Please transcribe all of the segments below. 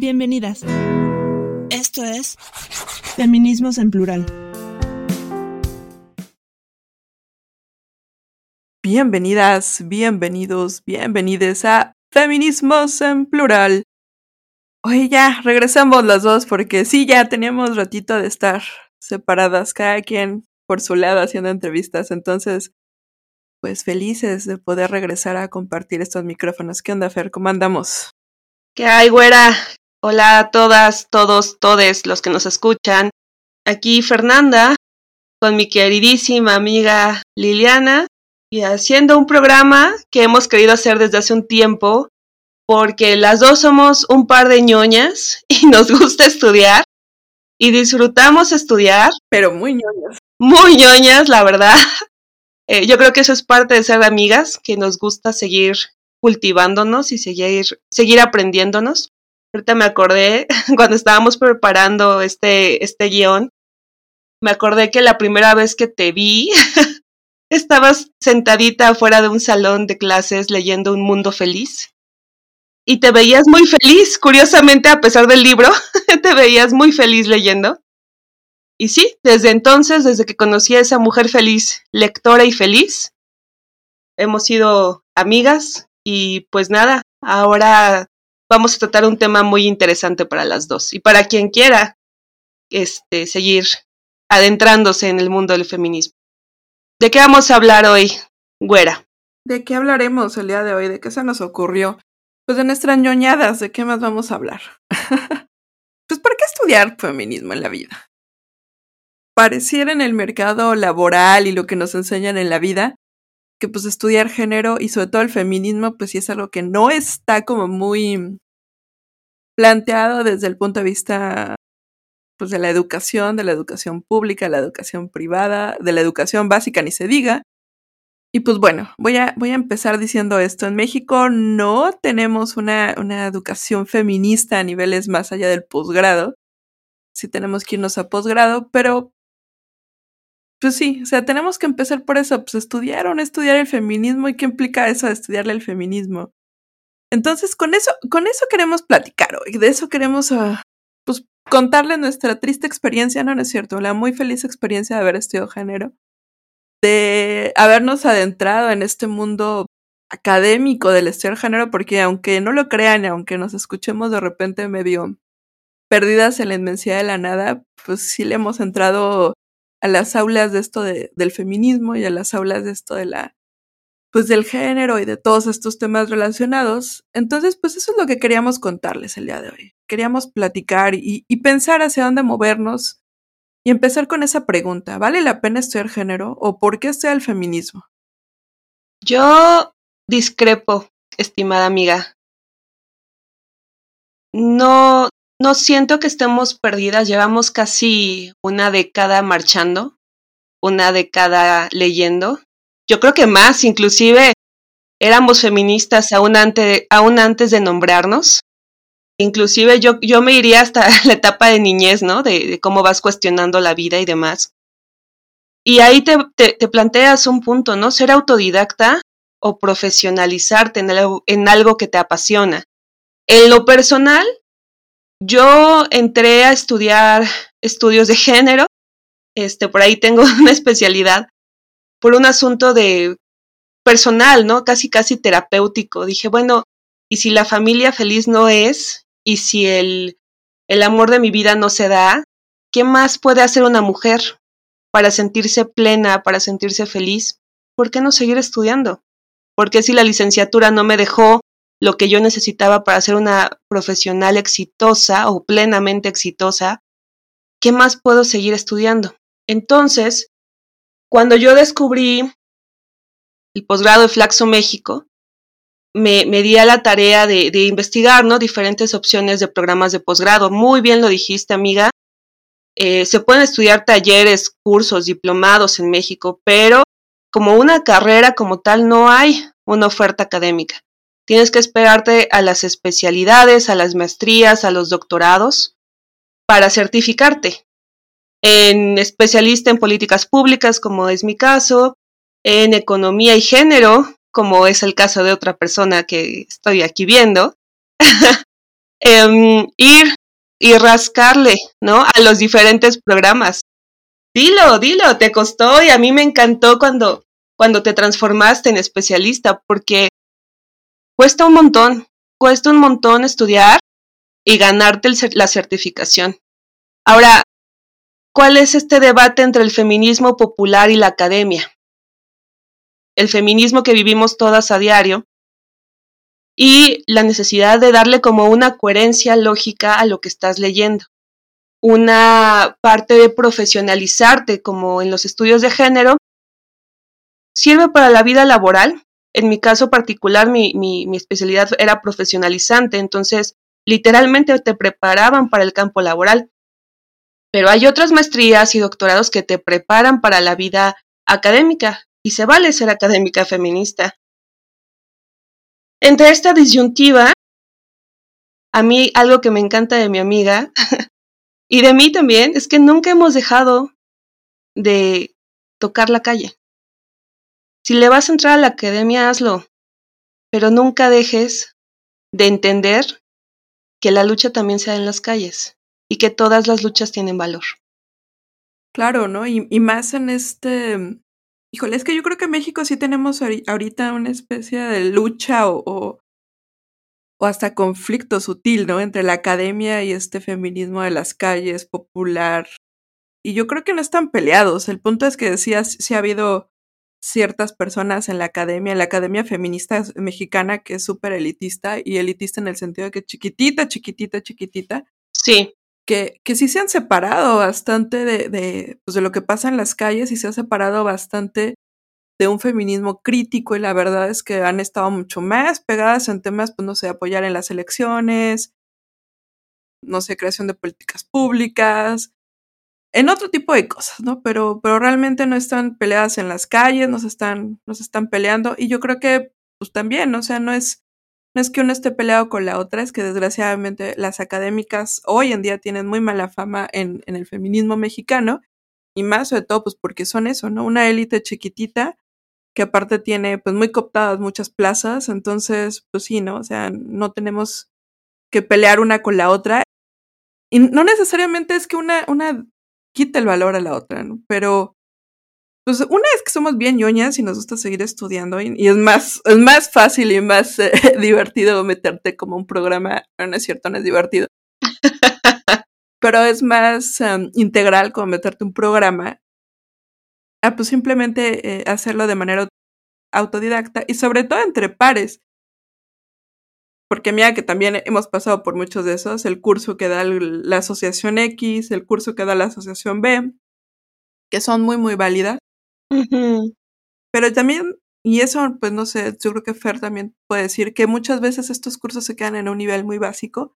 Bienvenidas. Esto es Feminismos en Plural. Bienvenidas, bienvenidos, bienvenides a Feminismos en Plural. Hoy ya regresamos las dos porque sí, ya teníamos ratito de estar separadas, cada quien por su lado haciendo entrevistas. Entonces, pues felices de poder regresar a compartir estos micrófonos. ¿Qué onda, Fer? ¿Cómo andamos? ¿Qué hay, güera? Hola a todas, todos, todes los que nos escuchan. Aquí Fernanda con mi queridísima amiga Liliana y haciendo un programa que hemos querido hacer desde hace un tiempo porque las dos somos un par de ñoñas y nos gusta estudiar y disfrutamos estudiar. Pero muy ñoñas. Muy ñoñas, la verdad. Eh, yo creo que eso es parte de ser amigas, que nos gusta seguir cultivándonos y seguir, seguir aprendiéndonos. Ahorita me acordé, cuando estábamos preparando este, este guion, me acordé que la primera vez que te vi, estabas sentadita afuera de un salón de clases leyendo Un Mundo Feliz. Y te veías muy feliz, curiosamente, a pesar del libro, te veías muy feliz leyendo. Y sí, desde entonces, desde que conocí a esa mujer feliz, lectora y feliz, hemos sido amigas y pues nada, ahora vamos a tratar un tema muy interesante para las dos y para quien quiera este, seguir adentrándose en el mundo del feminismo. ¿De qué vamos a hablar hoy, güera? ¿De qué hablaremos el día de hoy? ¿De qué se nos ocurrió? Pues de nuestras ñoñadas, ¿de qué más vamos a hablar? pues ¿por qué estudiar feminismo en la vida? Pareciera en el mercado laboral y lo que nos enseñan en la vida que pues estudiar género y sobre todo el feminismo pues sí es algo que no está como muy planteado desde el punto de vista pues de la educación, de la educación pública, de la educación privada, de la educación básica, ni se diga. Y pues bueno, voy a, voy a empezar diciendo esto. En México no tenemos una, una educación feminista a niveles más allá del posgrado. Sí tenemos que irnos a posgrado, pero pues sí, o sea, tenemos que empezar por eso, pues estudiar o no estudiar el feminismo y qué implica eso de estudiarle el feminismo. Entonces, con eso, con eso queremos platicar hoy, de eso queremos, uh, pues, contarle nuestra triste experiencia, no, no es cierto, la muy feliz experiencia de haber estudiado género, de habernos adentrado en este mundo académico del estudiar género, porque aunque no lo crean, aunque nos escuchemos de repente medio perdidas en la inmensidad de la nada, pues sí le hemos entrado a las aulas de esto de, del feminismo y a las aulas de esto de la, pues del género y de todos estos temas relacionados. Entonces, pues eso es lo que queríamos contarles el día de hoy. Queríamos platicar y, y pensar hacia dónde movernos y empezar con esa pregunta. ¿Vale la pena estudiar género o por qué estudiar el feminismo? Yo discrepo, estimada amiga. No, no siento que estemos perdidas, llevamos casi una década marchando, una década leyendo. Yo creo que más, inclusive éramos feministas aún antes, aún antes de nombrarnos. Inclusive yo, yo me iría hasta la etapa de niñez, ¿no? De, cómo vas cuestionando la vida y demás. Y ahí te, te, planteas un punto, ¿no? Ser autodidacta o profesionalizarte en, en algo que te apasiona. En lo personal, yo entré a estudiar estudios de género, este, por ahí tengo una especialidad, por un asunto de personal, ¿no? Casi, casi terapéutico. Dije, bueno, ¿y si la familia feliz no es? ¿Y si el, el amor de mi vida no se da? ¿Qué más puede hacer una mujer para sentirse plena, para sentirse feliz? ¿Por qué no seguir estudiando? ¿Por qué si la licenciatura no me dejó lo que yo necesitaba para ser una profesional exitosa o plenamente exitosa, ¿qué más puedo seguir estudiando? Entonces, cuando yo descubrí el posgrado de Flaxo México, me, me di a la tarea de, investigar ¿no? diferentes opciones de programas de posgrado. Muy bien lo dijiste, amiga. Eh, se pueden estudiar talleres, cursos, diplomados en México, pero como una carrera como tal no hay una oferta académica. Tienes que esperarte a las especialidades, a las maestrías, a los doctorados para certificarte. En especialista en políticas públicas, como es mi caso, en economía y género, como es el caso de otra persona que estoy aquí viendo. em, ir y rascarle, ¿no? A los diferentes programas. Dilo, dilo, te costó y a mí me encantó cuando, cuando te transformaste en especialista, porque cuesta un montón, cuesta un montón estudiar y ganarte la certificación. Ahora, ¿cuál es este debate entre el feminismo popular y la academia? El feminismo que vivimos todas a diario y la necesidad de darle como una coherencia lógica a lo que estás leyendo. Una parte de profesionalizarte como en los estudios de género sirve para la vida laboral. En mi caso particular, mi, mi, especialidad era profesionalizante, entonces literalmente te preparaban para el campo laboral. Pero hay otras maestrías y doctorados que te preparan para la vida académica y se vale ser académica feminista. Entre esta disyuntiva, a mí algo que me encanta de mi amiga y de mí también es que nunca hemos dejado de tocar la calle. Si le vas a entrar a la academia, hazlo, pero nunca dejes de entender que la lucha también se da en las calles y que todas las luchas tienen valor. Claro, ¿no? Y, más en este... Híjole, es que yo creo que en México sí tenemos ahorita una especie de lucha o, o, hasta conflicto sutil, ¿no? Entre la academia y este feminismo de las calles popular. Y yo creo que no están peleados. El punto es que decías, sí ha habido ciertas personas en la academia, en la academia feminista mexicana que es súper elitista y elitista en el sentido de que chiquitita, chiquitita, chiquitita. Sí que, que sí se han separado bastante de, de, pues de lo que pasa en las calles y se ha separado bastante de un feminismo crítico y la verdad es que han estado mucho más pegadas en temas, pues no sé, apoyar en las elecciones, no sé, creación de políticas públicas, en otro tipo de cosas, ¿no? Pero, pero realmente no están peleadas en las calles, nos están, nos están peleando y yo creo que pues también, o sea, no es, no es que uno esté peleado con la otra, es que desgraciadamente las académicas hoy en día tienen muy mala fama en, en el feminismo mexicano y más sobre todo pues porque son eso, ¿no? Una élite chiquitita que aparte tiene pues muy cooptadas muchas plazas, entonces pues sí, ¿no? O sea, no tenemos que pelear una con la otra y no necesariamente es que una, una quite el valor a la otra, ¿no? Pero pues una es que somos bien ñoñas y nos gusta seguir estudiando y, es más, es más fácil y más eh, divertido meterte como un programa, no es cierto, no es divertido. Pero es más em, integral como meterte un programa a pues simplemente eh, hacerlo de manera autodidacta y sobre todo entre pares. Porque mira que también hemos pasado por muchos de esos, el curso que da la asociación X, el curso que da la asociación B, que son muy, muy válidas. Pero también, y eso, pues no sé, yo creo que Fer también puede decir que muchas veces estos cursos se quedan en un nivel muy básico,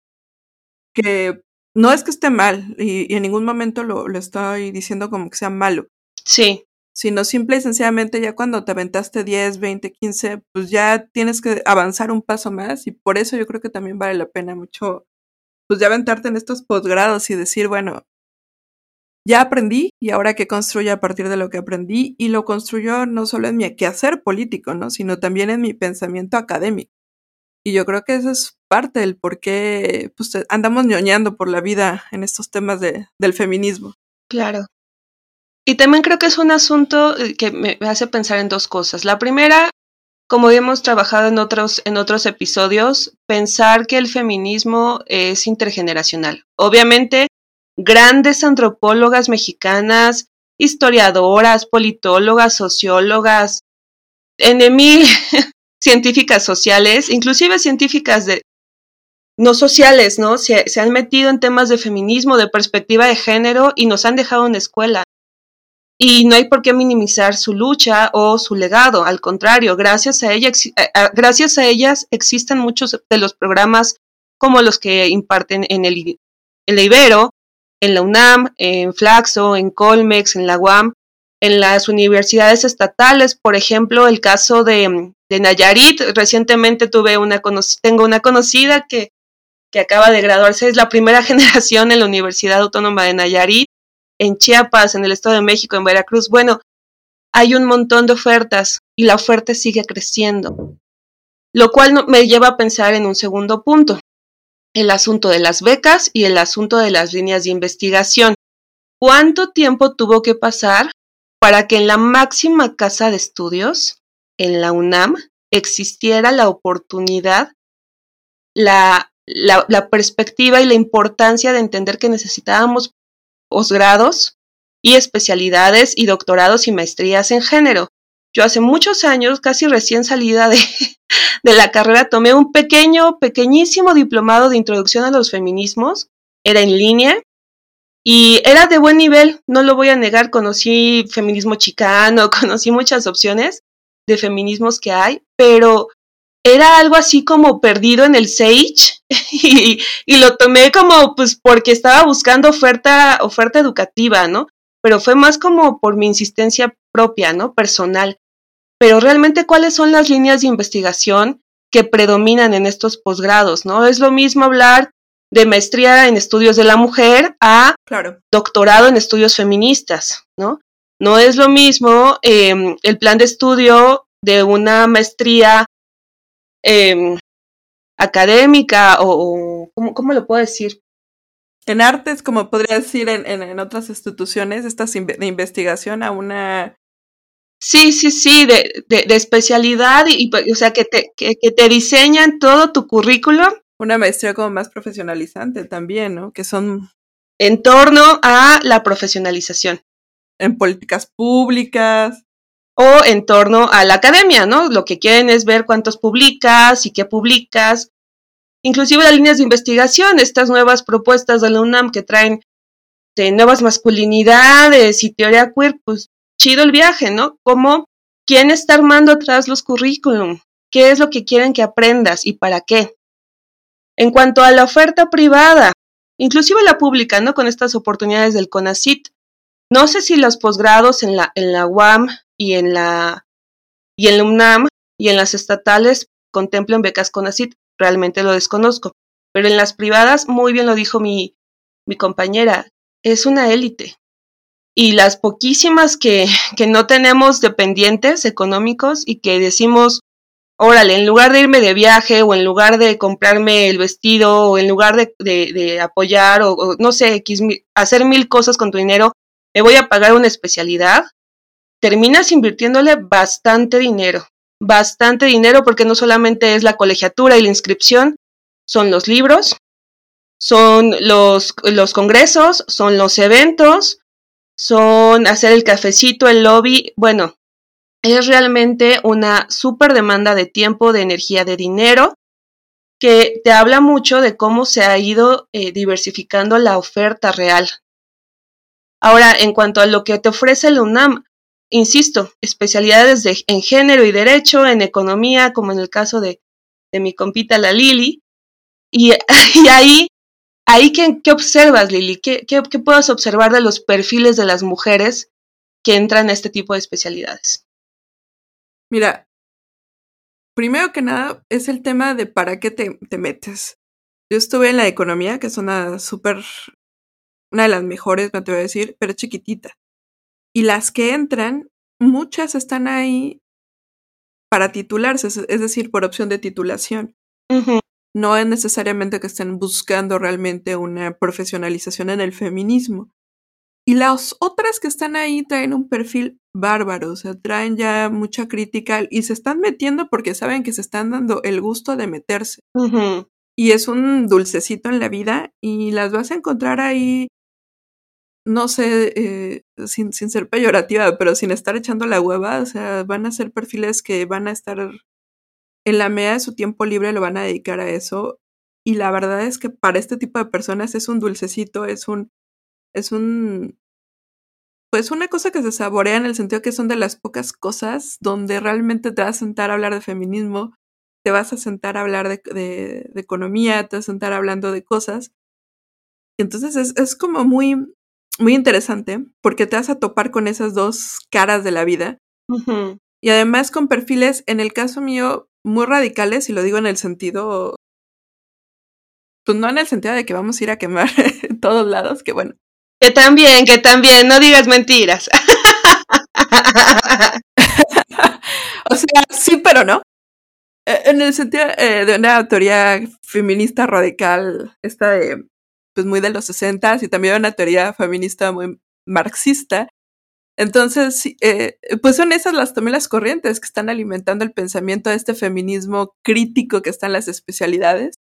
que no es que esté mal, y, en ningún momento lo, lo, estoy diciendo como que sea malo. Sí. Sino simple y sencillamente ya cuando te aventaste 10, 20, 15, pues ya tienes que avanzar un paso más y por eso yo creo que también vale la pena mucho, pues ya aventarte en estos posgrados y decir, bueno, ya aprendí y ahora que construyo a partir de lo que aprendí y lo construyo no solo en mi quehacer político, ¿no? sino también en mi pensamiento académico. Y yo creo que eso es parte del por qué pues, andamos ñoñando por la vida en estos temas de, del feminismo. Claro. Y también creo que es un asunto eh, que me hace pensar en dos cosas. La primera, como hemos trabajado en otros, en otros episodios, pensar que el feminismo es intergeneracional. Obviamente, grandes antropólogas mexicanas, historiadoras, politólogas, sociólogas, en mil científicas sociales, inclusive científicas de no sociales, ¿no? Se, se, han metido en temas de feminismo, de perspectiva de género y nos han dejado en escuela. Y no hay por qué minimizar su lucha o su legado, al contrario, gracias a, ella, gracias a ellas existen muchos de los programas como los que imparten en el, en el Ibero, en la UNAM, en Flaxo, en Colmex, en la UAM, en las universidades estatales, por ejemplo, el caso de, de Nayarit, recientemente tuve una tengo una conocida que, que acaba de graduarse, es la primera generación en la Universidad Autónoma de Nayarit, en Chiapas, en el Estado de México, en Veracruz. Bueno, hay un montón de ofertas y la oferta sigue creciendo, lo cual me lleva a pensar en un segundo punto. el asunto de las becas y el asunto de las líneas de investigación. ¿Cuánto tiempo tuvo que pasar para que en la máxima casa de estudios, en la UNAM, existiera la oportunidad, la, perspectiva y la importancia de entender que necesitábamos posgrados y especialidades y doctorados y maestrías en género. Yo hace muchos años, casi recién salida de, de la carrera, tomé un pequeño, pequeñísimo diplomado de introducción a los feminismos. Era en línea y era de buen nivel, no lo voy a negar, conocí feminismo chicano, conocí muchas opciones de feminismos que hay, pero era algo así como perdido en el Sage y, y, lo tomé como pues porque estaba buscando oferta, oferta educativa, ¿no? Pero fue más como por mi insistencia propia, ¿no? Personal. Pero realmente, ¿cuáles son las líneas de investigación que predominan en estos posgrados, ¿no? Es lo mismo hablar de maestría en estudios de la mujer a doctorado en estudios feministas, ¿no? No es lo mismo em, el plan de estudio de una maestría em, académica o, ¿cómo, lo puedo decir? En artes, como podría decir en, en, otras instituciones, estas de investigación a una... Sí, sí, sí, de, de, especialidad y, o sea, que te, que, que te diseñan todo tu currículum una maestría como más profesionalizante también, ¿no? Que son... En torno a la profesionalización. En políticas públicas. O en torno a la academia, ¿no? Lo que quieren es ver cuántos publicas y qué publicas. Inclusive las líneas de investigación, estas nuevas propuestas de la UNAM que traen de nuevas masculinidades y teoría queer, pues chido el viaje, ¿no? Como quién está armando atrás los currículum, qué es lo que quieren que aprendas y para qué. En cuanto a la oferta privada, inclusive la pública, ¿no? Con estas oportunidades del CONACIT. No sé si los posgrados en la, en la UAM y en la, y en la UNAM y en las estatales contemplan becas CONACIT, realmente lo desconozco. Pero en las privadas, muy bien lo dijo mi, mi compañera, es una élite. Y las poquísimas que, que no tenemos dependientes económicos y que decimos, órale, en lugar de irme de viaje o en lugar de comprarme el vestido o en lugar de, de, apoyar o, no sé, hacer mil cosas con tu dinero, me voy a pagar una especialidad, terminas invirtiéndole bastante dinero, bastante dinero porque no solamente es la colegiatura y la inscripción, son los libros, son los, los congresos, son los eventos, son hacer el cafecito, el lobby, bueno, es realmente una súper demanda de tiempo, de energía, de dinero, que te habla mucho de cómo se ha ido eh, diversificando la oferta real. Ahora, en cuanto a lo que te ofrece el UNAM, insisto, especialidades de, en género y derecho, en economía, como en el caso de, de mi compita la Lili, y, ahí, ahí ¿qué, ¿qué, observas, Lili? ¿Qué, qué, qué puedes observar de los perfiles de las mujeres que entran a este tipo de especialidades? Mira, primero que nada es el tema de para qué te, te metes. Yo estuve en la economía, que es una súper, una de las mejores, me atrevo a decir, pero chiquitita. Y las que entran, muchas están ahí para titularse, es decir, por opción de titulación. No es necesariamente que estén buscando realmente una profesionalización en el feminismo. Y las otras que están ahí traen un perfil bárbaro, o sea, traen ya mucha crítica y se están metiendo porque saben que se están dando el gusto de meterse. Y es un dulcecito en la vida y las vas a encontrar ahí, no sé, eh, sin, sin ser peyorativa, pero sin estar echando la hueva, o sea, van a ser perfiles que van a estar en la media de su tiempo libre, lo van a dedicar a eso. Y la verdad es que para este tipo de personas es un dulcecito, es un es un, pues una cosa que se saborea en el sentido que son de las pocas cosas donde realmente te vas a sentar a hablar de feminismo, te vas a sentar a hablar de, de, economía, te vas a sentar hablando de cosas. Entonces es, es, como muy, muy interesante porque te vas a topar con esas dos caras de la vida. Y además con perfiles, en el caso mío, muy radicales, y lo digo en el sentido, pues no en el sentido de que vamos a ir a quemar en todos lados, que bueno, que también, que también, no digas mentiras. o sea, sí, pero no. eh, en el sentido eh, de una teoría feminista radical, esta de, pues muy de los 60 y también una teoría feminista muy marxista. Entonces, eh, pues son esas las también las corrientes que están alimentando el pensamiento de este feminismo crítico que está en las especialidades,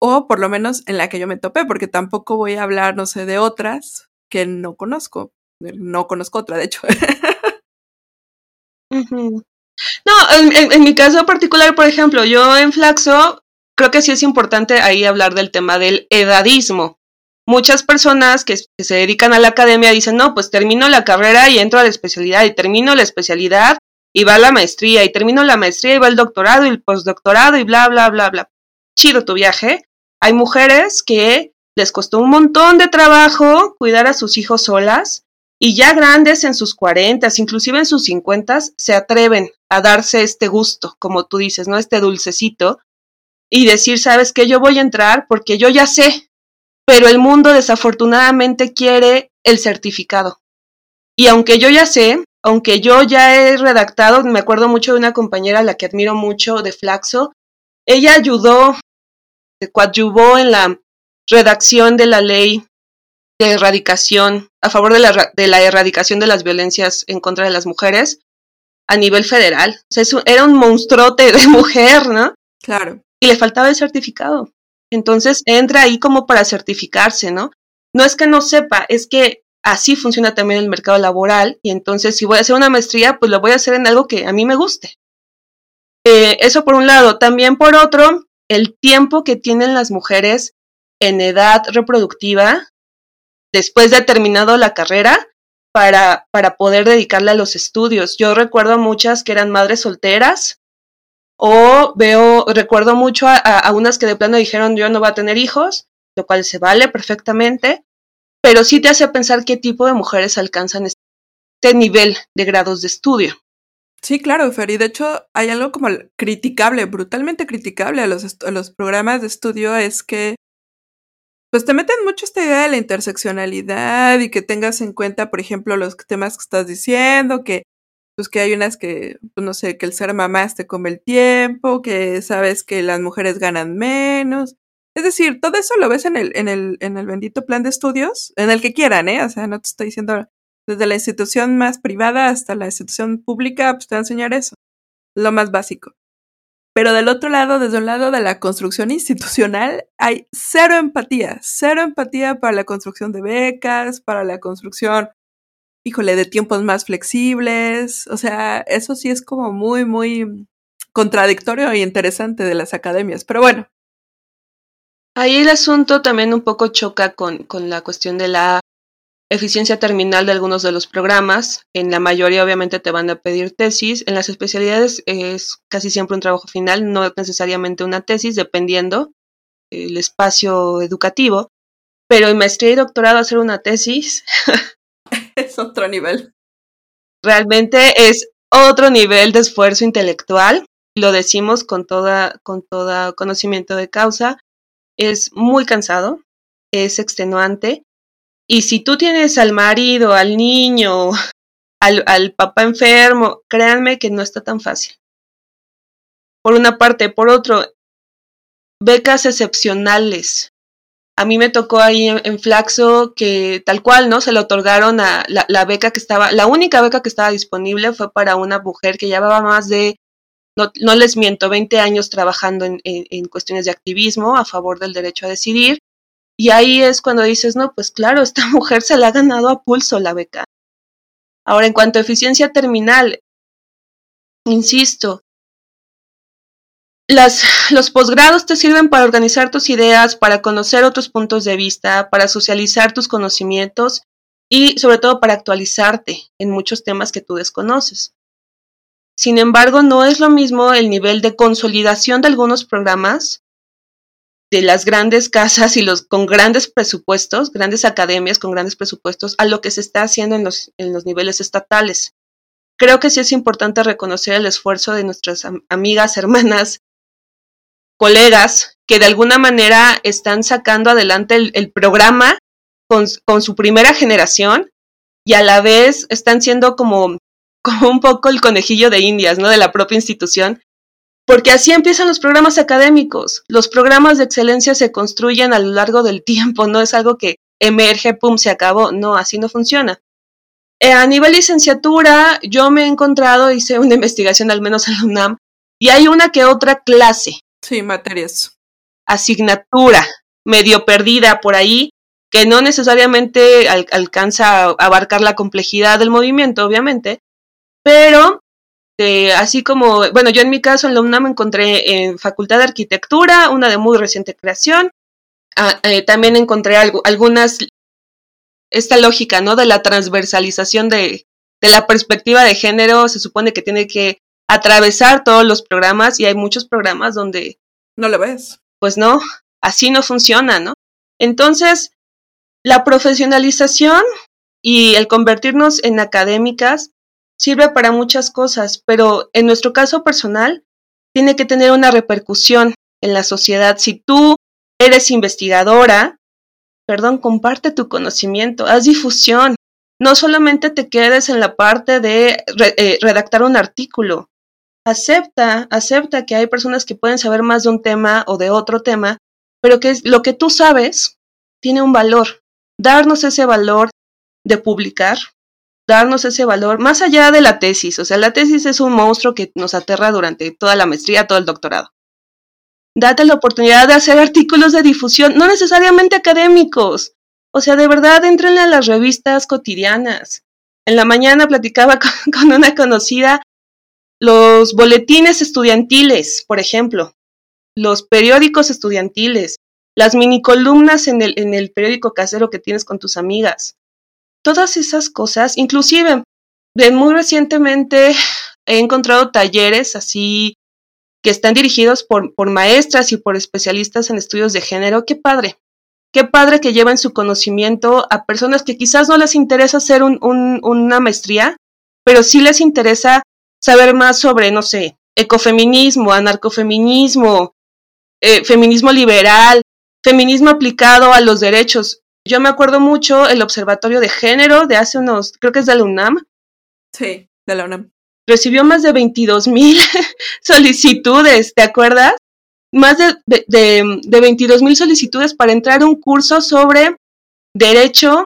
o por lo menos en la que yo me topé, porque tampoco voy a hablar, no sé, de otras que no conozco. No conozco otra, de hecho. No, en, mi caso particular, por ejemplo, yo en Flaxo creo que sí es importante ahí hablar del tema del edadismo. Muchas personas que, se dedican a la academia dicen, no, pues termino la carrera y entro a la especialidad y termino la especialidad y va la maestría y termino la maestría y va el doctorado y el postdoctorado y bla, bla, bla, bla. Chido tu viaje. Hay mujeres que les costó un montón de trabajo cuidar a sus hijos solas y ya grandes en sus cuarentas, inclusive en sus cincuentas, se atreven a darse este gusto, como tú dices, ¿no? Este dulcecito y decir, sabes que yo voy a entrar porque yo ya sé, pero el mundo desafortunadamente quiere el certificado. Y aunque yo ya sé, aunque yo ya he redactado, me acuerdo mucho de una compañera a la que admiro mucho de Flaxo, ella ayudó, se coadyuvó en la redacción de la ley de erradicación, a favor de la, de la erradicación de las violencias en contra de las mujeres a nivel federal. O sea, era un monstruote de mujer, ¿no? Claro. Y le faltaba el certificado. Entonces entra ahí como para certificarse, ¿no? No es que no sepa, es que así funciona también el mercado laboral y entonces si voy a hacer una maestría, pues lo voy a hacer en algo que a mí me guste. Eh, eso por un lado. También por otro, el tiempo que tienen las mujeres en edad reproductiva después de terminado la carrera para, para poder dedicarle a los estudios. Yo recuerdo muchas que eran madres solteras o veo, recuerdo mucho a, unas que de plano dijeron yo no voy a tener hijos, lo cual se vale perfectamente, pero sí te hace pensar qué tipo de mujeres alcanzan este nivel de grados de estudio. Sí, claro, Fer, y de hecho hay algo como criticable, brutalmente criticable a los, a los programas de estudio, es que pues te meten mucho esta idea de la interseccionalidad y que tengas en cuenta, por ejemplo, los temas que estás diciendo, que pues que hay unas que, pues no sé, que el ser mamá te come el tiempo, que sabes que las mujeres ganan menos. Es decir, todo eso lo ves en el, en el, en el bendito plan de estudios, en el que quieran, ¿eh? O sea, no te estoy diciendo desde la institución más privada hasta la institución pública, pues te va a enseñar eso. Lo más básico. Pero del otro lado, desde un lado de la construcción institucional, hay cero empatía, cero empatía para la construcción de becas, para la construcción híjole, de tiempos más flexibles. O sea, eso sí es como muy, muy contradictorio e interesante de las academias. Pero bueno. Ahí el asunto también un poco choca con, con la cuestión de la eficiencia terminal de algunos de los programas. En la mayoría obviamente te van a pedir tesis. En las especialidades es casi siempre un trabajo final, no necesariamente una tesis, dependiendo el espacio educativo. Pero en maestría y doctorado hacer una tesis es otro nivel. Realmente es otro nivel de esfuerzo intelectual. Lo decimos con toda, con todo conocimiento de causa. Es muy cansado, es extenuante. Y si tú tienes al marido, al niño, al, al papá enfermo, créanme que no está tan fácil. Por una parte, por otro, becas excepcionales a mí me tocó ahí en, Flaxo que tal cual, ¿no? Se le otorgaron a la, beca que estaba, la única beca que estaba disponible fue para una mujer que llevaba más de, no, no les miento, 20 años trabajando en, en, cuestiones de activismo a favor del derecho a decidir. Y ahí es cuando dices, no, pues claro, esta mujer se la ha ganado a pulso la beca. Ahora, en cuanto a eficiencia terminal, insisto, los posgrados te sirven para organizar tus ideas, para conocer otros puntos de vista, para socializar tus conocimientos y sobre todo para actualizarte en muchos temas que tú desconoces. Sin embargo, no es lo mismo el nivel de consolidación de algunos programas de las grandes casas y los con grandes presupuestos, grandes academias con grandes presupuestos, a lo que se está haciendo en los niveles estatales. Creo que sí es importante reconocer el esfuerzo de nuestras amigas, hermanas colegas que de alguna manera están sacando adelante el, programa con, su primera generación y a la vez están siendo como, como un poco el conejillo de indias, ¿no? De la propia institución, Porque así empiezan los programas académicos. Los programas de excelencia se construyen a lo largo del tiempo, no es algo que emerge, pum, se acabó. No, así no funciona. Eh, a nivel licenciatura, yo me he encontrado, hice una investigación al menos en la UNAM, y hay una que otra clase. Sí, materias. Asignatura, medio perdida por ahí, que no necesariamente alcanza a abarcar la complejidad del movimiento, obviamente, pero eh, así como, bueno, yo en mi caso en la UNAM encontré en Facultad de Arquitectura, una de muy reciente creación, ah, eh, también encontré algo, algunas, esta lógica, ¿no? De la transversalización de, de la perspectiva de género, se supone que tiene que atravesar todos los programas y hay muchos programas donde... No lo ves. Pues no, así no funciona, ¿no? Entonces, la profesionalización y el convertirnos en académicas sirve para muchas cosas, pero en nuestro caso personal tiene que tener una repercusión en la sociedad. Si tú eres investigadora, perdón, comparte tu conocimiento, haz difusión. No solamente te quedes en la parte de eh, redactar un artículo. Acepta, acepta que hay personas que pueden saber más de un tema o de otro tema, pero que lo que tú sabes tiene un valor darnos ese valor de publicar, darnos ese valor más allá de la tesis. O sea, la tesis es un monstruo que nos aterra durante toda la maestría, todo el doctorado. Date la oportunidad de hacer artículos de difusión, no necesariamente académicos. O sea, de verdad, entrenle a las revistas cotidianas. En la mañana platicaba con, una conocida los boletines estudiantiles, por ejemplo, los periódicos estudiantiles, las mini columnas en el, en el periódico casero que tienes con tus amigas. Todas esas cosas, inclusive, de muy recientemente he encontrado talleres así que están dirigidos por, por maestras y por especialistas en estudios de género. Qué padre. Qué padre que lleven su conocimiento a personas que quizás no les interesa hacer un, una maestría, pero sí les interesa saber más sobre, no sé, ecofeminismo, anarcofeminismo, eh, feminismo liberal, feminismo aplicado a los derechos. Yo me acuerdo mucho el Observatorio de Género de hace unos, creo que es de la UNAM. Sí, de la UNAM. Recibió más de 22 mil solicitudes, ¿te acuerdas? Más de, de, de 22 mil solicitudes para entrar a un curso sobre derecho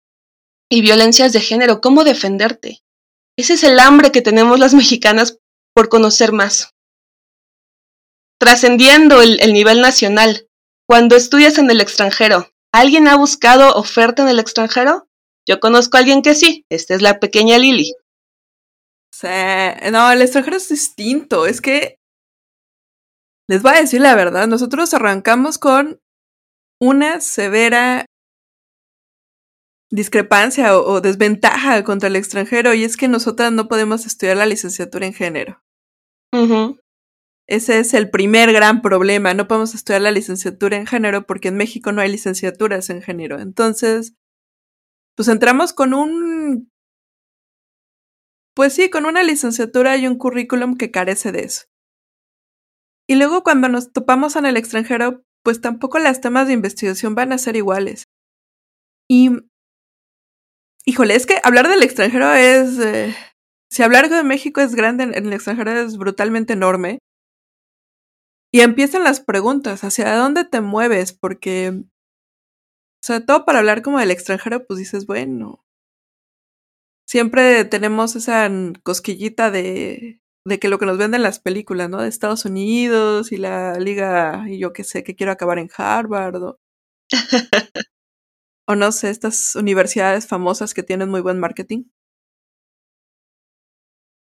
y violencias de género, cómo defenderte. Ese es el hambre que tenemos las mexicanas por conocer más. Trascendiendo el, el nivel nacional, cuando estudias en el extranjero, ¿alguien ha buscado oferta en el extranjero? Yo conozco a alguien que sí. Esta es la pequeña Lily. Sí, no, el extranjero es distinto. Es que les voy a decir la verdad. Nosotros arrancamos con una severa discrepancia o, desventaja contra el extranjero y es que nosotras no podemos estudiar la licenciatura en género. Ese es el primer gran problema. No podemos estudiar la licenciatura en género porque en México no hay licenciaturas en género. Entonces, pues entramos con un... Pues sí, con una licenciatura y un currículum que carece de eso. Y luego cuando nos topamos en el extranjero, pues tampoco las temas de investigación van a ser iguales. Y... Híjole, es que hablar del extranjero es... Eh, si hablar de México es grande, en el extranjero es brutalmente enorme. Y empiezan las preguntas, ¿hacia dónde te mueves? Porque, sobre todo para hablar como del extranjero, pues dices, bueno, siempre tenemos esa cosquillita de, de que lo que nos venden las películas, ¿no? De Estados Unidos y la liga, y yo qué sé, que quiero acabar en Harvard o, o no sé, estas universidades famosas que tienen muy buen marketing.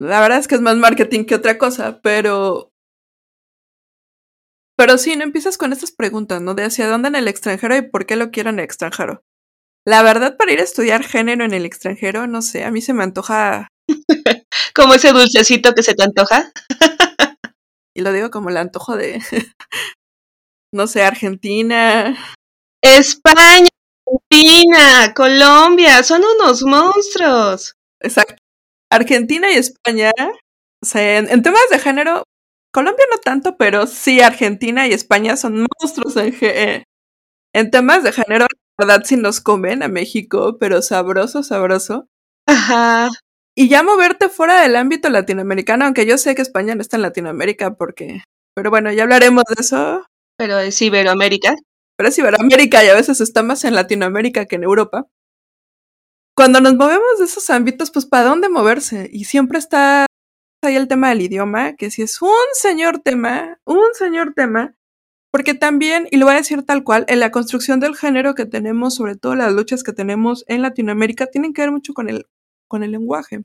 La verdad es que es más marketing que otra cosa, pero pero sí, no empiezas con estas preguntas, ¿no? De hacia dónde en el extranjero y por qué lo quiero en el extranjero. La verdad, para ir a estudiar género en el extranjero, no sé, a mí se me antoja. como ese dulcecito que se te antoja. y lo digo como el antojo de. no sé, Argentina. España, Argentina, Colombia, son unos monstruos. Exacto. Argentina y España, o sea, en temas de género, Colombia no tanto, pero sí Argentina y España son monstruos en, eh, en temas de género. La verdad sí nos comen a México, pero sabroso, sabroso. Ajá. Y ya moverte fuera del ámbito latinoamericano, aunque yo sé que España no está en Latinoamérica porque Pero bueno, ya hablaremos de eso. Pero es Iberoamérica. Pero es Iberoamérica y a veces está más en Latinoamérica que en Europa. Cuando nos movemos de esos ámbitos, pues ¿para dónde moverse? Y siempre está ahí el tema del idioma, que si es un señor tema, un señor tema, porque también, y lo voy a decir tal cual, en la construcción del género que tenemos, sobre todo las luchas que tenemos en Latinoamérica, tienen que ver mucho con el, con el lenguaje.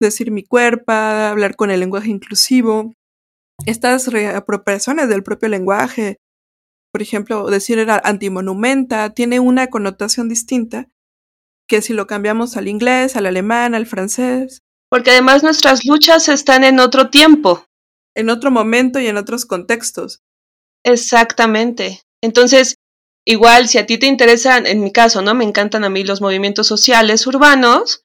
Decir mi cuerpo, hablar con el lenguaje inclusivo, estas reapropiaciones del propio lenguaje, por ejemplo, decir era antimonumenta, tiene una connotación distinta que si lo cambiamos al inglés, al alemán, al francés. Porque además nuestras luchas están en otro tiempo. En otro momento y en otros contextos. Exactamente. Entonces, igual si a ti te interesan, en mi caso, ¿no? Me encantan a mí los movimientos sociales urbanos,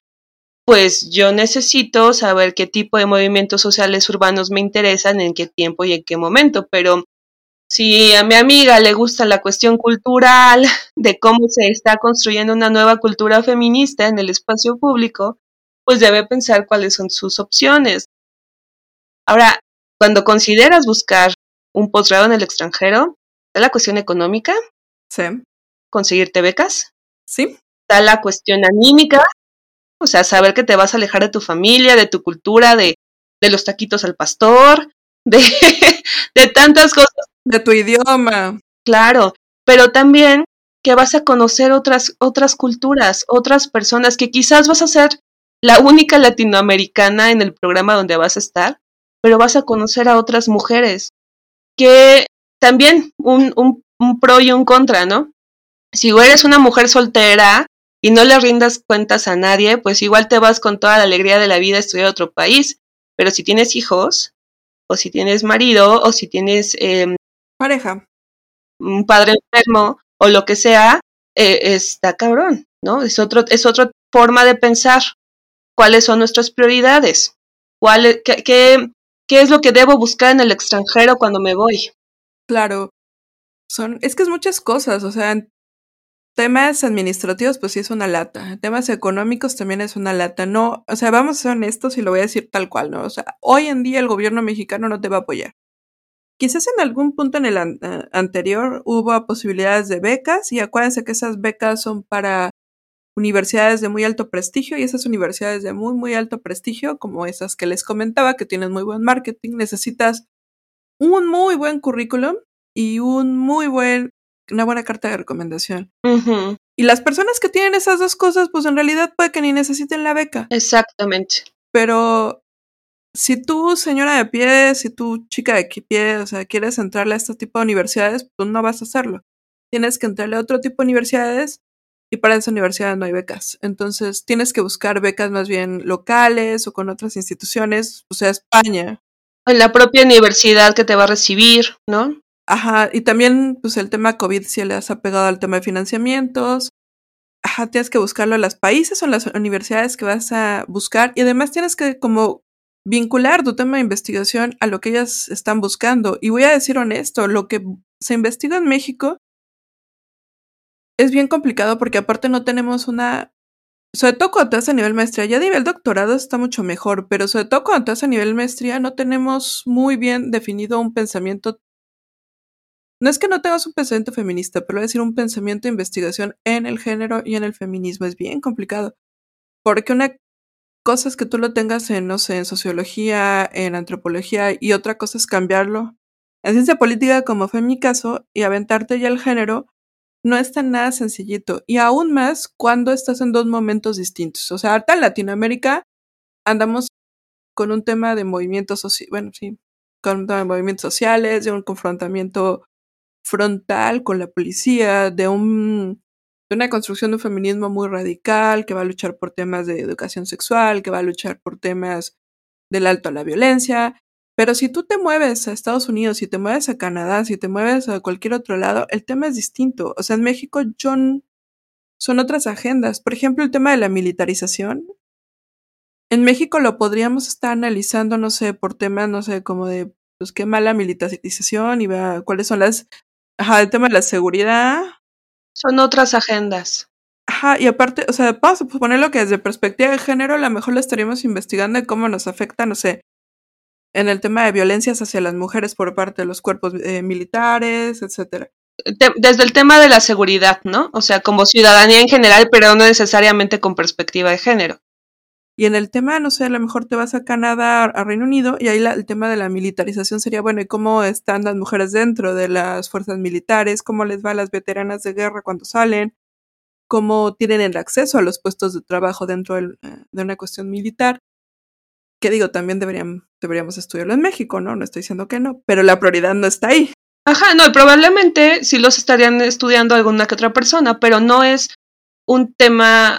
pues yo necesito saber qué tipo de movimientos sociales urbanos me interesan, en qué tiempo y en qué momento, pero si a mi amiga le gusta la cuestión cultural de cómo se está construyendo una nueva cultura feminista en el espacio público, pues debe pensar cuáles son sus opciones. Ahora, cuando consideras buscar un posgrado en el extranjero, está la cuestión económica. Sí. Conseguirte becas. Sí. Está la cuestión anímica, o sea, saber que te vas a alejar de tu familia, de tu cultura, de, de los taquitos al pastor, de, de tantas cosas. De tu idioma. Claro, pero también que vas a conocer otras, otras culturas, otras personas, que quizás vas a ser la única latinoamericana en el programa donde vas a estar, pero vas a conocer a otras mujeres, que también un, un, un pro y un contra, ¿no? Si eres una mujer soltera y no le rindas cuentas a nadie, pues igual te vas con toda la alegría de la vida a estudiar a otro país. Pero si tienes hijos, o si tienes marido, o si tienes eh, pareja, un padre enfermo, o lo que sea, eh, está cabrón, ¿no? Es, otro, es otra forma de pensar. ¿Cuáles son nuestras prioridades? ¿Cuál, qué, qué, ¿Qué es lo que debo buscar en el extranjero cuando me voy? Claro, son, es que es muchas cosas, o sea, temas administrativos, pues sí es una lata. Temas económicos también es una lata. No, o sea, vamos a ser honestos y lo voy a decir tal cual, ¿no? O sea, hoy en día el gobierno mexicano no te va a apoyar. Quizás en algún punto en el an anterior hubo posibilidades de becas y acuérdense que esas becas son para universidades de muy alto prestigio y esas universidades de muy, muy alto prestigio, como esas que les comentaba, que tienen muy buen marketing, necesitas un muy buen currículum y un muy buen, una buena carta de recomendación. Uh -huh. Y las personas que tienen esas dos cosas, pues en realidad puede que ni necesiten la beca. Exactamente. Pero si tú, señora de pie, si tú, chica de pie, o sea, quieres entrarle a este tipo de universidades, pues no vas a hacerlo. Tienes que entrarle a otro tipo de universidades y para esa universidad no hay becas. Entonces tienes que buscar becas más bien locales o con otras instituciones, o sea, España. En la propia universidad que te va a recibir, ¿no? Ajá, y también pues el tema COVID si le has apegado al tema de financiamientos. Ajá, tienes que buscarlo en los países o en las universidades que vas a buscar y además tienes que como vincular tu tema de investigación a lo que ellas están buscando. Y voy a decir honesto, lo que se investiga en México es bien complicado porque aparte no tenemos una... Sobre todo cuando te vas a nivel maestría, ya a nivel doctorado está mucho mejor, pero sobre todo cuando te vas a nivel maestría no tenemos muy bien definido un pensamiento... No es que no tengas un pensamiento feminista, pero voy a decir un pensamiento de investigación en el género y en el feminismo. Es bien complicado. Porque una cosa es que tú lo tengas en, no sé, en sociología, en antropología, y otra cosa es cambiarlo en ciencia política, como fue mi caso, y aventarte ya el género no es tan nada sencillito. Y aún más cuando estás en dos momentos distintos. O sea, ahorita en Latinoamérica andamos con un tema de movimientos bueno, sí, con de movimientos sociales, de un confrontamiento frontal con la policía, de un de una construcción de un feminismo muy radical que va a luchar por temas de educación sexual, que va a luchar por temas del alto a la violencia, pero si tú te mueves a Estados Unidos, si te mueves a Canadá, si te mueves a cualquier otro lado, el tema es distinto. O sea, en México son, son otras agendas. Por ejemplo, el tema de la militarización. En México lo podríamos estar analizando, no sé, por temas, no sé, como de, pues qué mala militarización y va, cuáles son las, ajá, el tema de la seguridad. Son otras agendas. Ajá, y aparte, o sea, vamos a ponerlo que desde perspectiva de género, a lo mejor lo estaríamos investigando de cómo nos afecta, no sé, en el tema de violencias hacia las mujeres por parte de los cuerpos eh, militares, etcétera. Desde el tema de la seguridad, ¿no? O sea, como ciudadanía en general, pero no necesariamente con perspectiva de género. Y en el tema, no sé, a lo mejor te vas a Canadá, a Reino Unido, y ahí el tema de la militarización sería, bueno, ¿y cómo están las mujeres dentro de las fuerzas militares? ¿Cómo les va a las veteranas de guerra cuando salen? ¿Cómo tienen el acceso a los puestos de trabajo dentro eh, de una cuestión militar? Que digo, también deberían, deberíamos estudiarlo en México, ¿no? No estoy diciendo que no, pero la prioridad no está ahí. Ajá, no, probablemente sí los estarían estudiando alguna que otra persona, pero no es un tema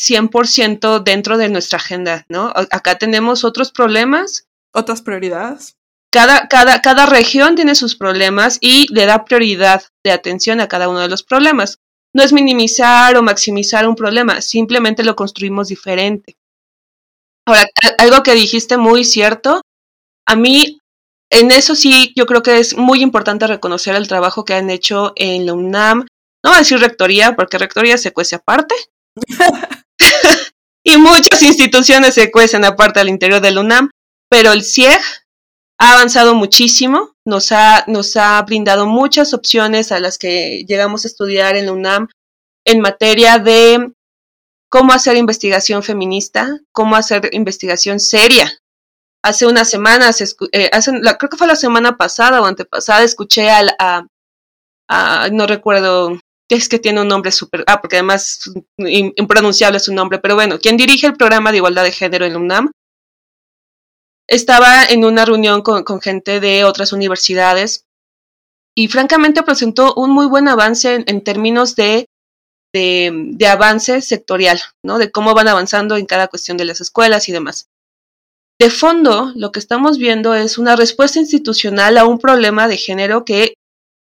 100% dentro de nuestra agenda, ¿no? Acá tenemos otros problemas. Otras prioridades. Cada, cada, cada región tiene sus problemas y le da prioridad de atención a cada uno de los problemas. No es minimizar o maximizar un problema, simplemente lo construimos diferente. Ahora, algo que dijiste muy cierto, a mí en eso sí yo creo que es muy importante reconocer el trabajo que han hecho en la UNAM. No voy a decir rectoría, porque rectoría se cuece aparte. y muchas instituciones se cuecen aparte al interior del UNAM, pero el CIEG ha avanzado muchísimo, nos ha, nos ha brindado muchas opciones a las que llegamos a estudiar en la UNAM en materia de cómo hacer investigación feminista, cómo hacer investigación seria. Hace unas semanas, eh, creo que fue la semana pasada o antepasada, escuché al, a, no recuerdo es que tiene un nombre súper, ah, porque además impronunciable su nombre, pero bueno, quien dirige el programa de igualdad de género en UNAM, estaba en una reunión con, gente de otras universidades y francamente presentó un muy buen avance en, términos de, de, avance sectorial, ¿no? De cómo van avanzando en cada cuestión de las escuelas y demás. De fondo, lo que estamos viendo es una respuesta institucional a un problema de género que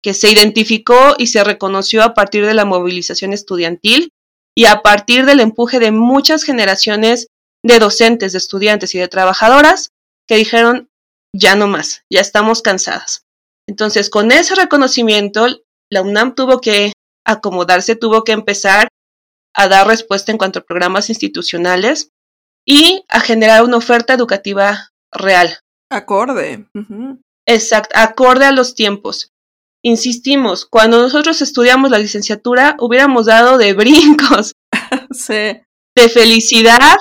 que se identificó y se reconoció a partir de la movilización estudiantil y a partir del empuje de muchas generaciones de docentes, de estudiantes y de trabajadoras que dijeron, ya no más, ya estamos cansadas. Entonces, con ese reconocimiento, la UNAM tuvo que acomodarse, tuvo que empezar a dar respuesta en cuanto a programas institucionales y a generar una oferta educativa real. Acorde. Exacto, acorde a los tiempos. Insistimos, cuando nosotros estudiamos la licenciatura hubiéramos dado de brincos, sí. de felicidad,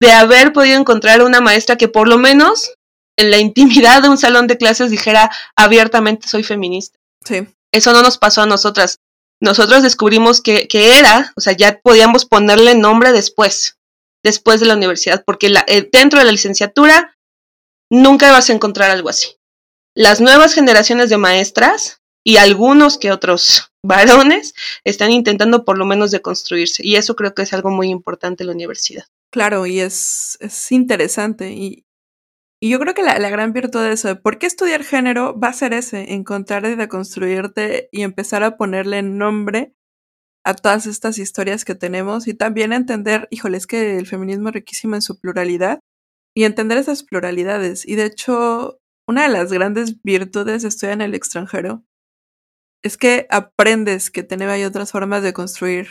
de haber podido encontrar una maestra que por lo menos en la intimidad de un salón de clases dijera abiertamente soy feminista. Sí. Eso no nos pasó a nosotras. Nosotros descubrimos que, que era, o sea, ya podíamos ponerle nombre después, después de la universidad, porque la, eh, dentro de la licenciatura nunca vas a encontrar algo así. Las nuevas generaciones de maestras y algunos que otros varones están intentando por lo menos deconstruirse. Y eso creo que es algo muy importante en la universidad. Claro, y es, es interesante. Y, y yo creo que la, la, gran virtud de eso, ¿por qué estudiar género? Va a ser ese, encontrar y deconstruirte y empezar a ponerle nombre a todas estas historias que tenemos y también entender, híjole, es que el feminismo es riquísimo en su pluralidad y entender esas pluralidades. Y de hecho, una de las grandes virtudes de estudiar en el extranjero es que aprendes que hay otras formas de construir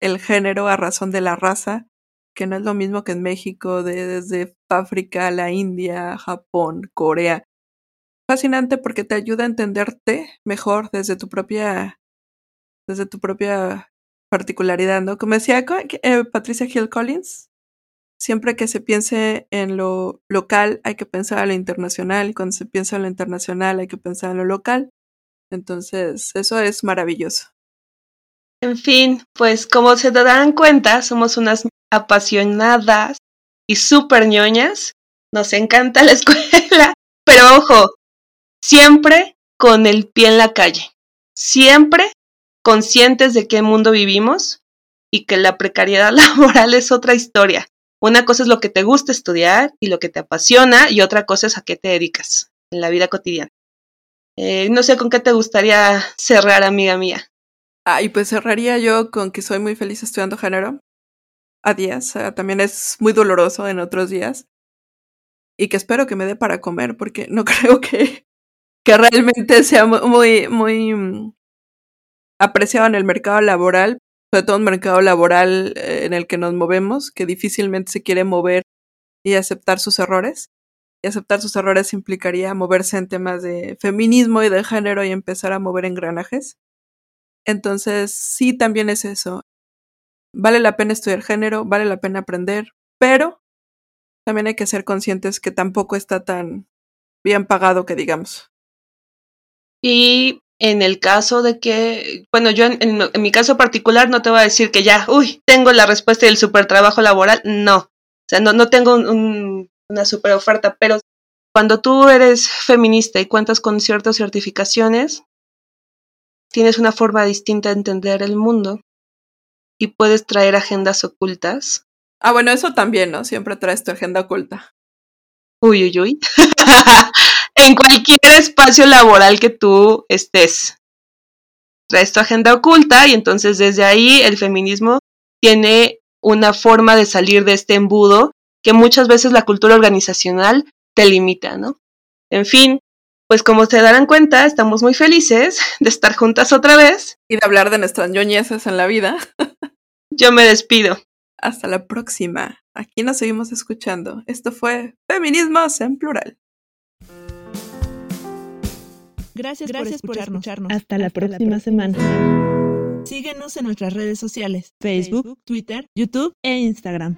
el género a razón de la raza, que no es lo mismo que en México, de, desde África, la India, Japón, Corea. Fascinante porque te ayuda a entenderte mejor desde tu propia, desde tu propia particularidad, ¿no? Como decía eh, Patricia Hill Collins, siempre que se piense en lo local hay que pensar en lo internacional y cuando se piensa en lo internacional hay que pensar en lo local. Entonces, eso es maravilloso. En fin, pues como se darán cuenta, somos unas apasionadas y súper ñoñas. Nos encanta la escuela, pero ojo, siempre con el pie en la calle, siempre conscientes de qué mundo vivimos y que la precariedad laboral es otra historia. Una cosa es lo que te gusta estudiar y lo que te apasiona y otra cosa es a qué te dedicas en la vida cotidiana. Eh, no sé con qué te gustaría cerrar, amiga mía. Ah, y pues cerraría yo con que soy muy feliz estudiando género. A días, también es muy doloroso en otros días. Y que espero que me dé para comer, porque no creo que, que realmente sea muy, muy mm, apreciado en el mercado laboral, sobre todo un mercado laboral eh, en el que nos movemos, que difícilmente se quiere mover y aceptar sus errores. Y aceptar sus errores implicaría moverse en temas de feminismo y de género y empezar a mover engranajes. Entonces, sí, también es eso. Vale la pena estudiar género, vale la pena aprender, pero también hay que ser conscientes que tampoco está tan bien pagado que digamos. Y en el caso de que, bueno, yo en, mi caso particular no te voy a decir que ya, uy, tengo la respuesta del super trabajo laboral, no. O sea, no, no tengo una super oferta, pero cuando tú eres feminista y cuentas con ciertas certificaciones, tienes una forma distinta de entender el mundo y puedes traer agendas ocultas. Ah, bueno, eso también, ¿no? Siempre traes tu agenda oculta. Uy, uy, uy. en cualquier espacio laboral que tú estés. Traes tu agenda oculta y entonces desde ahí el feminismo tiene una forma de salir de este embudo que muchas veces la cultura organizacional te limita, ¿no? En fin, pues como se darán cuenta, estamos muy felices de estar juntas otra vez. Y de hablar de nuestras ñoñeces en la vida. Yo me despido. Hasta la próxima. Aquí nos seguimos escuchando. Esto fue Feminismos en Plural. Gracias, Gracias por, escucharnos. Hasta, la, próxima semana. Síguenos en nuestras redes sociales, Facebook, Twitter, YouTube e Instagram.